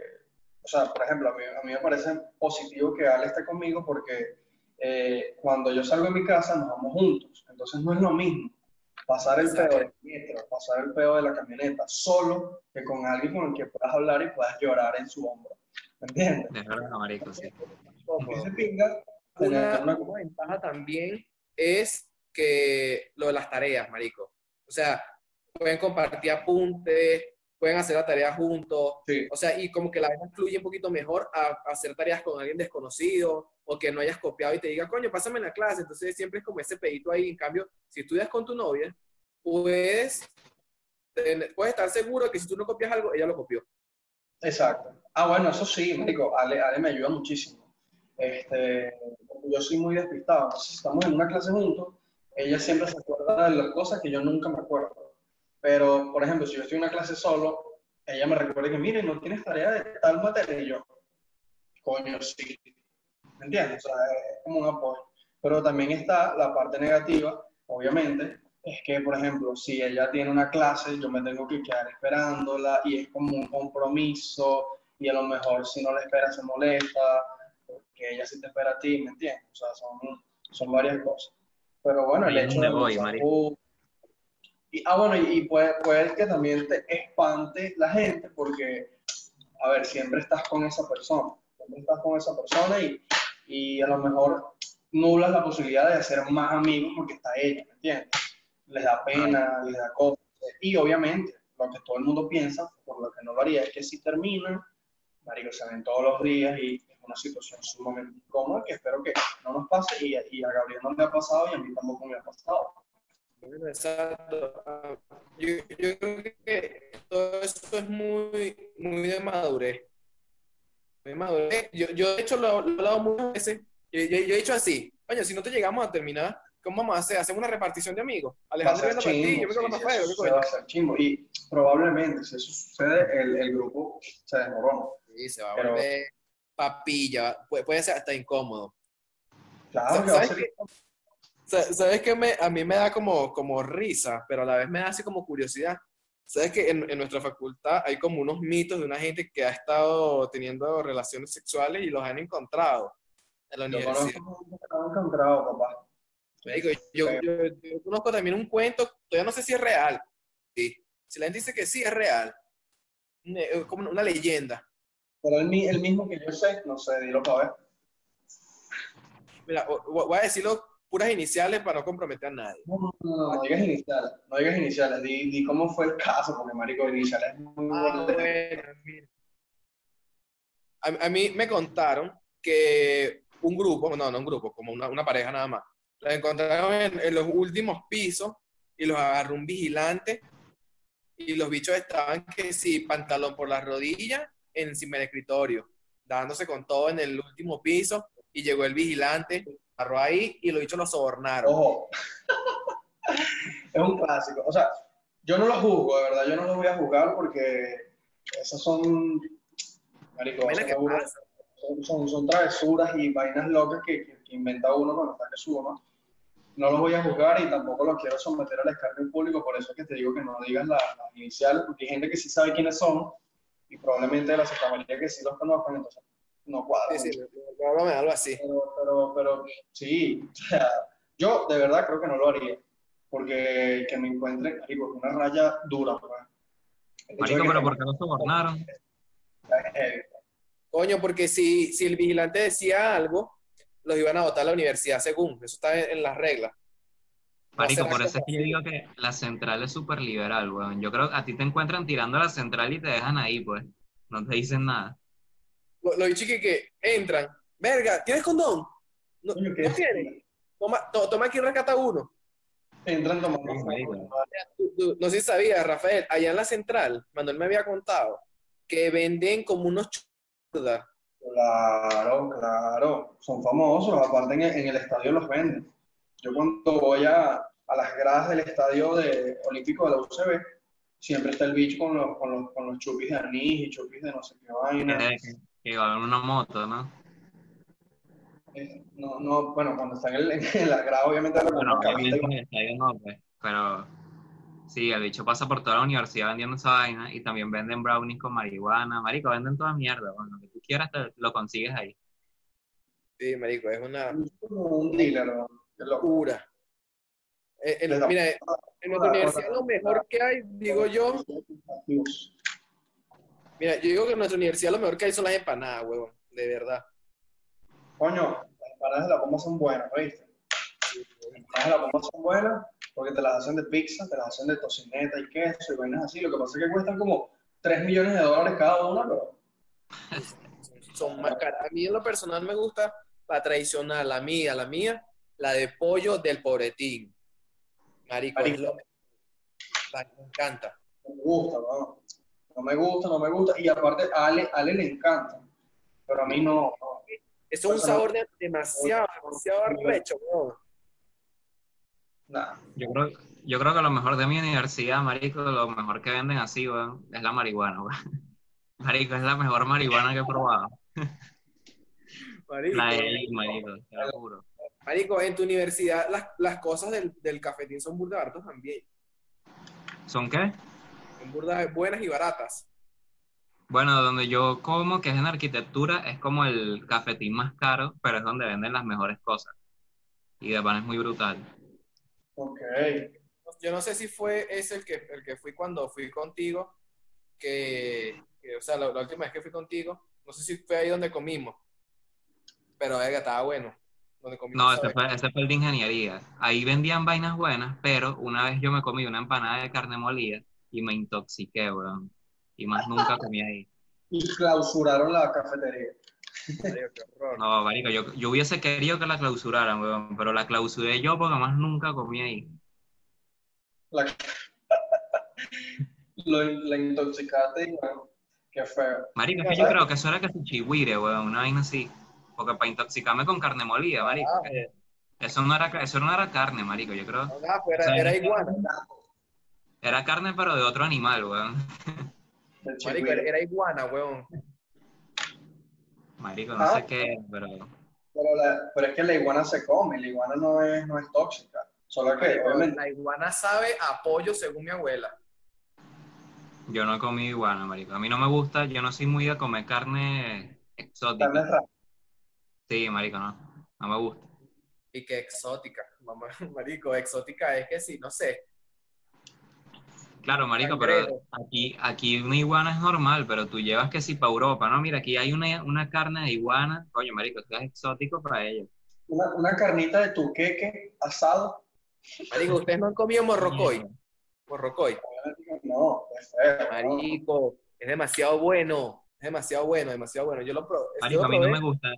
o sea, por ejemplo, a mí, a mí me parece positivo que Ale esté conmigo porque eh, cuando yo salgo de mi casa nos vamos juntos. Entonces no es lo mismo pasar el peo del metro, pasar el peo de la camioneta solo que con alguien con el que puedas hablar y puedas llorar en su hombro. ¿Me entiendes? De verdad, marico, sí. Ese pinga, una- una ventaja también es que lo de las tareas, marico. O sea, pueden compartir apuntes, pueden hacer la tarea juntos. Sí. O sea, y como que la vaina fluye un poquito mejor a, a hacer tareas con alguien desconocido o que no hayas copiado y te diga, coño, pásame la clase. Entonces siempre es como ese pedito ahí. En cambio, si estudias con tu novia, puedes, puedes estar seguro que si tú no copias algo, ella lo copió. Exacto. Ah, bueno, eso sí, marico, Ale, Ale me ayuda muchísimo. Este, yo soy muy despistado. Entonces, si estamos en una clase juntos, ella siempre se acuerda de las cosas que yo nunca me acuerdo. Pero, por ejemplo, si yo estoy en una clase solo, ella me recuerda que, mire, no tienes tarea de tal materia. Y yo, coño, sí. ¿Me entiendes? O sea, es como un apoyo. Pero también está la parte negativa, obviamente, es que, por ejemplo, si ella tiene una clase, yo me tengo que quedar esperándola y es como un compromiso y a lo mejor si no la espera se molesta, porque ella sí te espera a ti, ¿me entiendes? O sea, son, son varias cosas. Pero bueno, el hecho de voy, y, ah, bueno, y, y puede, puede que también te espante la gente porque, a ver, siempre estás con esa persona, siempre estás con esa persona y, y a lo mejor nublas la posibilidad de hacer más amigos porque está ella, ¿me entiendes? Les da pena, les da cosas. Y obviamente, lo que todo el mundo piensa, por lo que no lo haría, es que si terminan, marico, se ven todos los días y es una situación sumamente incómoda que espero que no nos pase y, y a Gabriel no le ha pasado y a mí tampoco me ha pasado. Bueno, Exacto. Yo, yo creo que todo eso es muy, muy de madurez. mi madurez. Yo, yo de hecho lo, lo he hablado muchas veces. Yo, yo- he dicho así, coño, si no te llegamos a terminar, ¿cómo vamos a hacer? Hacemos una repartición de amigos. Alejandro viendo para ti, yo me con sí, Rafael, sí, ¿qué eso coño? va a ser chimbo. Y probablemente, si eso sucede, el, el grupo se desmorona. Sí, se va a Pero- volver papilla, puede, puede ser hasta incómodo. Claro que va a ¿Sabes ser. qué? Sa- ¿Sabes qué? Me, a mí me da como, como risa, pero a la vez me da así como curiosidad. ¿Sabes que en, en nuestra facultad hay como unos mitos de una gente que ha estado teniendo relaciones sexuales y los han encontrado en la Yo universidad? conozco gente que lo han encontrado, papá. Marico, yo, yo- yo conozco también un cuento, todavía no sé si es real. Sí. Si la gente dice que sí, es real. Es como una leyenda. Pero el, el mismo que yo sé, no sé, dilo para ver. Mira, voy a decirlo puras iniciales para no comprometer a nadie. No, no, no, no digas iniciales, no digas iniciales, di, di cómo fue el caso, porque marico, iniciales es muy Ah, bueno. A, a mí me contaron que un grupo, no, no un grupo, como una, una pareja nada más, la encontraron en, en los últimos pisos y los agarró un vigilante y los bichos estaban que sí, pantalón por las rodillas encima del escritorio, dándose con todo en el último piso y llegó el vigilante, agarró ahí y los bichos lo sobornaron. Ojo, es un clásico. O sea, yo no lo juzgo, de verdad, yo no lo voy a juzgar porque esas son, marico, son, son, son travesuras y vainas locas que, que- que inventa uno cuando está que subo, ¿no? No los voy a juzgar y tampoco los quiero someter al escarnio público, por eso es que te digo que no digas la- las iniciales, porque hay gente que sí sabe quiénes son y probablemente la Santa María que sí los conozcan, entonces no cuadra. Sí, sí. Háblame algo así. Pero, pero, pero sí, o sea, yo de verdad creo que no lo haría, porque que me encuentren, es una raya dura, pues. Marico, pero ¿por qué lo sobornaron? heavy. Coño, porque si, si el vigilante decía algo, los iban a votar a la universidad según. Eso está en, en las reglas. No Marico, por eso es que yo digo que la central es súper liberal, weón. Yo creo que a ti te encuentran tirando a la central y te dejan ahí, pues. No te dicen nada. Lo- que, que entran. Verga, ¿tienes condón? No, Coño, ¿qué ¿no es? tienes? Toma, to- toma aquí, rescata uno. Entran tomando no sé si sabías, Rafael, allá en la central, Manuel me había contado que venden como unos churdas. Claro, claro, son famosos, aparte en, en el estadio los venden. Yo cuando voy a, a las gradas del estadio de, olímpico de la UCB, siempre está el bicho con los, con los, con los chupis de anís y chupis de no sé qué vaina. Que, que, que una moto, ¿no? Eh, No, no, bueno, cuando está en, el, en la grada obviamente lo Bueno, obviamente en el estadio no, pues. Pero sí, el bicho pasa por toda la universidad vendiendo esa vaina y también venden brownies con marihuana. Marico, venden toda mierda, bueno, lo que tú quieras te lo consigues ahí. Sí, marico, es una como un dealer, locura. Eh, en- mira, en nuestra universidad lo mejor que hay, digo yo, mira, yo digo que en nuestra universidad lo mejor que hay son las empanadas, huevón, de verdad. Coño, las empanadas de la bomba son buenas, ¿viste? Las empanadas de la bomba son buenas porque te las hacen de pizza, te las hacen de tocineta y queso y vainas así. Lo que pasa es que cuestan como 3 millones de dólares cada una, pero Son más caras. A mí en lo personal me gusta la tradicional, la mía, la mía, la de pollo del pobretín. Marico, Marico. lo me encanta. no me gusta, ¿no? No me gusta, no me gusta. Y aparte, a Ale, a Ale le encanta, pero a mí no. no. Eso es un sabor de- demasiado, demasiado arrecho, huevón. Nada. Yo creo, yo creo que lo mejor de mi universidad, marico, lo mejor que venden así, weón, es la marihuana, weón. Marico, es la mejor marihuana que he probado. Marico, La de ahí, marico, te lo juro. Marico, en tu universidad las, las cosas del, del cafetín son burda baratas también. ¿Son qué? Son burdas buenas y baratas. Bueno, donde yo como, que es en arquitectura, es como el cafetín más caro, pero es donde venden las mejores cosas. Y de pan es muy brutal. Ok. Yo no sé si fue ese el que, el que fui cuando fui contigo, que, que, o sea, la, la última vez que fui contigo, no sé si fue ahí donde comimos, pero verga, estaba bueno. Donde comimos No, ese fue, ese fue el de ingeniería. Ahí vendían vainas buenas, pero una vez yo me comí una empanada de carne molida y me intoxiqué, weón. Y más nunca comí ahí. Y clausuraron la cafetería. Marico, qué horror. No, marico, yo, yo hubiese querido que la clausuraran, weón, pero la clausuré yo porque más nunca comí ahí. La, lo, la intoxicaste y bueno, Qué feo. Marico, es que yo creo que eso era que su chihuire, weón, una vaina así. Porque para intoxicarme con carne molida, marico. Ah, que Eso no era, eso no era carne, marico, yo creo. ah, pues O sea, era, era iguana. Era carne, pero de otro animal, weón. Marico, era, era iguana, weón. Marico, no Ah. sé qué, pero... Pero, la- pero es que la iguana se come, la iguana no es, no es tóxica. Solo que, Marico, obviamente, la iguana sabe a pollo según mi abuela. Yo no he comido iguana, marico. A mí no me gusta, yo no soy muy de comer carne exótica. carne. Sí, marico, no. No me gusta. Y que exótica, mamá, marico, exótica es que sí, no sé. Claro, marico, pero aquí, aquí una iguana es normal, pero tú llevas que sí para Europa, ¿no? Mira, aquí hay una, una carne de iguana. Coño, marico, esto es exótico para ellos. Una, una carnita de tuqueque asado, Marico, ¿ustedes no han comido morrocoy? Morrocoy. no, es. Marico, es demasiado bueno. Es demasiado bueno, demasiado bueno. Yo lo probé. Marico, yo a mí no me gusta.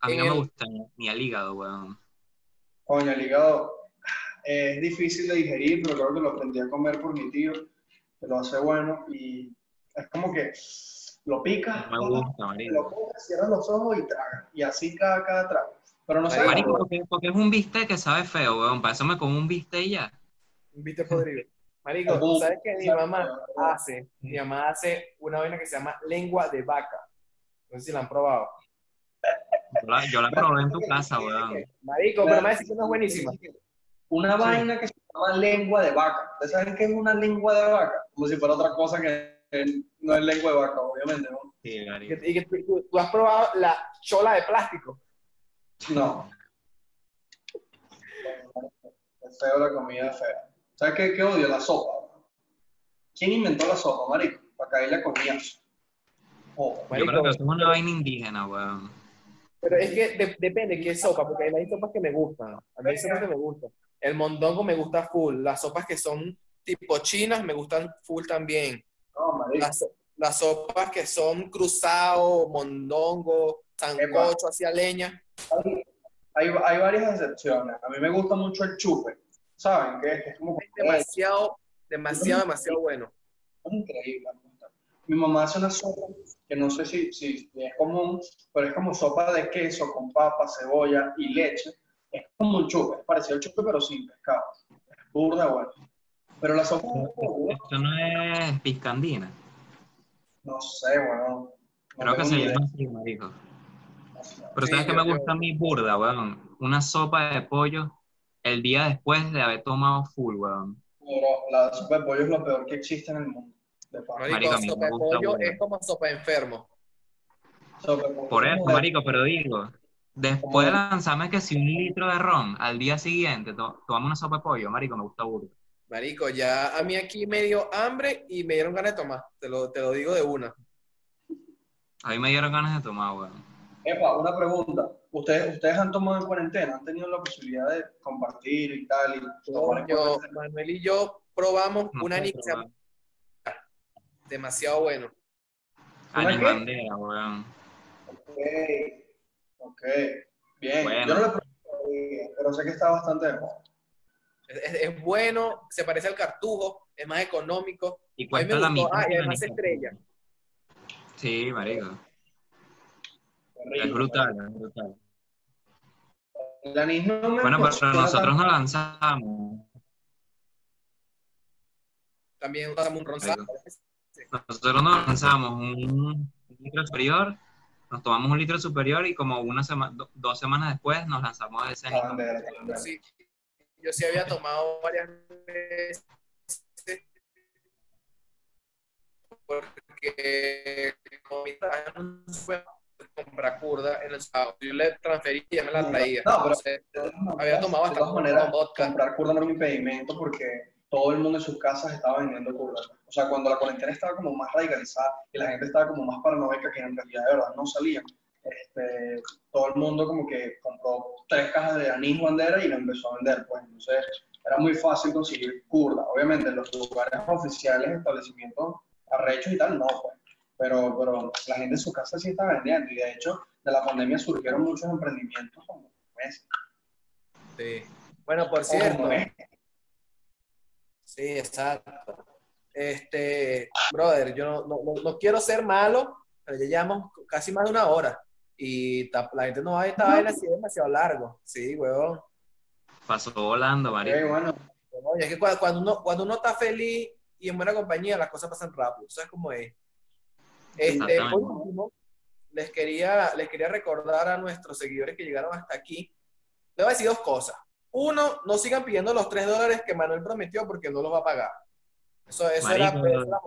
A mí no me gusta ni, el hígado, weón. Coño, el hígado es difícil de digerir, pero creo que lo aprendí a comer por mi tío, que lo hace bueno y es como que lo picas, No me gusta, marico. lo pones, cierras los ojos y tragas. Y así cada, cada trago. Pero no sé. Marico, porque, porque es un bistec que sabe feo, weón. Para eso me como un bistec y ya. Un bistec podrido. Marico, ¿tú ¿sabes qué mi mamá hace? Mi mamá hace una vaina que se llama lengua de vaca. No sé si la han probado. Yo la, yo la probé en tu casa, weón. Marico, pero me decir que no es buenísima. Una vaina que se llama lengua de vaca. ¿Ustedes saben qué es una lengua de vaca? Como si fuera otra cosa que no es lengua de vaca, obviamente. ¿no? Sí, Y marico. que, y que tú, has probado la chola de plástico. No. Es feo la comida, es fea. ¿Sabes qué, qué odio? La sopa. ¿Quién inventó la sopa, marico? Para caerle comidas. Oh, Yo Marico, creo que es una vaina indígena, weón. Pero es que de- depende qué sopa, porque hay sopas que me gustan. A mí hay sopas que me gustan. El mondongo me gusta full. Las sopas que son tipo chinas me gustan full también. no. Las, las sopas que son cruzado, mondongo, sancocho hacia leña. Hay, hay varias excepciones. A mí me gusta mucho el chupe. ¿Saben? Que es, como demasiado, demasiado, demasiado bueno. Increíble. Mi mamá hace una sopa que no sé si, si es común, pero es como sopa de queso con papa, cebolla y leche. Es como un chupe, es parecido al chupe pero sin pescado. Es burda bueno. Pero la sopa, Esto no es piscandina. no sé, bueno. no Creo que se llama así, marico. Pero Sí, ¿sabes yo- me gusta a mí burda, weón? Una sopa de pollo el día después de haber tomado full, weón. Pero la sopa de pollo es lo peor que existe en el mundo. De. Marico, Marico, sopa de pollo es como sopa de enfermo. Sopa de pollo Por es eso, marico, pero digo, después de lanzarme que si un litro de ron al día siguiente, to- tomamos una sopa de pollo, marico, me gusta burda. Marico, ya a mí aquí me dio hambre y me dieron ganas de tomar. Te lo, te lo digo de una. A mí me dieron ganas de tomar, weón. Epa, una pregunta. ¿Ustedes, ¿Ustedes han tomado en cuarentena? ¿Han tenido la posibilidad de compartir y tal? Y Yo, cuarentena? Manuel y yo probamos No una llama- demasiado bueno. ¿Una Ani qué? bandera, weón. Ok, ok, bien. Bueno. Yo no lo he probado todavía, pero sé que está bastante de moda. Es, es- es bueno, se parece al cartujo, es más económico. Y cuesta la mitad. Ah, y además estrella. Sí, marico. Es brutal, es brutal. El anís no me Bueno, pero nosotros nos lanzamos. También usamos un ronsado. Nosotros nos lanzamos un, un litro superior, nos tomamos un litro superior y como una semana, dos semanas después nos lanzamos a ese La anís. bandera, sí, yo sí había tomado varias veces porque como comprar curda en el sábado, yo le transferí y ya me la traía. No, pero- Entonces, De todas había tomado de hasta todas con maneras, vodka. comprar curda no era un impedimento porque todo el mundo en sus casas estaba vendiendo curda. O sea, cuando la cuarentena estaba como más radicalizada y la gente estaba como más paranoica que en realidad de verdad no salían, este, todo el mundo como que compró tres cajas de anís bandera y lo empezó a vender. Pues entonces era muy fácil conseguir curda. Obviamente en los lugares oficiales, establecimientos arrechos y tal, no, pues. Pero, pero la gente en su casa sí estaba vendiendo y de hecho de la pandemia surgieron muchos emprendimientos como ese. Sí. Bueno, por cierto, como este. Sí, exacto. Este, brother, yo no, no, no- no quiero ser malo, pero ya llevamos casi más de una hora. Y ta- la gente no va a esta vaina así demasiado largo. Sí, huevón. Pasó volando, Ok, marico. bueno, Oye, es que cua- cuando uno, cuando uno está feliz y en buena compañía, las cosas pasan rápido. ¿Sabes cómo es? Este, por último, les quería, les quería recordar a nuestros seguidores que llegaron hasta aquí. Les voy a decir dos cosas. Uno, no sigan pidiendo los tres dólares que Manuel prometió porque no los va a pagar. Eso, eso era, Marico. eso era.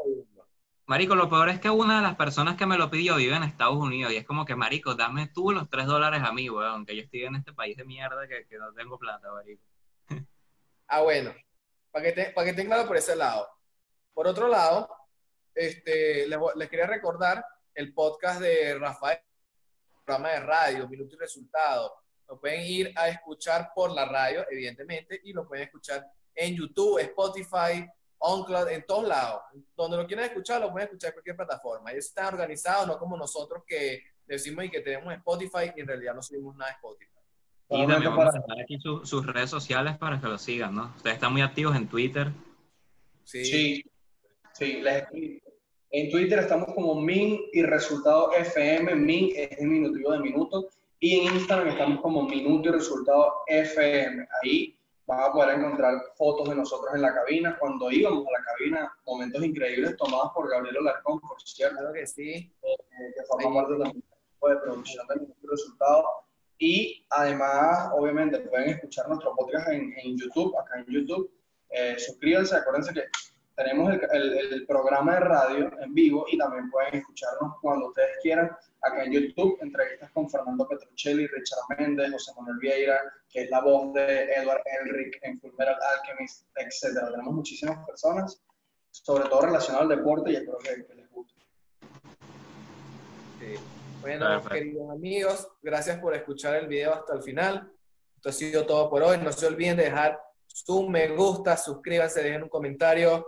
Marico, lo peor es que una de las personas que me lo pidió vive en Estados Unidos y es como que, marico, dame tú los tres dólares a mí, weón, que yo estoy en este país de mierda que, que no tengo plata, marico. Ah, bueno, para que, te- para que claro por ese lado. Por otro lado, este, les, les quería recordar el podcast de Rafael, programa de radio, Minuto y Resultado. Lo pueden ir a escuchar por la radio, evidentemente, y lo pueden escuchar en YouTube, Spotify, OnCloud, en todos lados. Donde lo quieran escuchar, lo pueden escuchar en cualquier plataforma. Ellos están organizados, no como nosotros que decimos y que tenemos Spotify y en realidad no subimos nada de Spotify. Y también vamos a para- dejar aquí su- sus redes sociales para que lo sigan, ¿no? Ustedes están muy activos en Twitter. Sí. Sí, sí, les explico. En Twitter estamos como Min y Resultado FM. Min es el minutivo de minuto. Y en Instagram estamos como Minuto y Resultado FM. Ahí vas a poder encontrar fotos de nosotros en la cabina. Cuando íbamos a la cabina, momentos increíbles tomados por Gabriel Alarcón, por cierto, Claro que sí. eh, que forma parte también de producción de Minuto y Resultado. Y además, obviamente, pueden escuchar nuestro podcast en, en YouTube, acá en YouTube. Eh, suscríbanse, acuérdense que tenemos el, el- el programa de radio en vivo y también pueden escucharnos cuando ustedes quieran acá en YouTube. Entrevistas con Fernando Petruccelli, Richard Méndez, José Manuel Vieira, que es la voz de Edward Elric en Fullmetal Alchemist, etc. Tenemos muchísimas personas, sobre todo relacionadas al deporte y espero que, que les guste. Sí. Bueno, Perfecto. queridos amigos, gracias por escuchar el video hasta el final. Esto ha sido todo por hoy. No se olviden de dejar su me gusta, suscríbanse, dejen un comentario.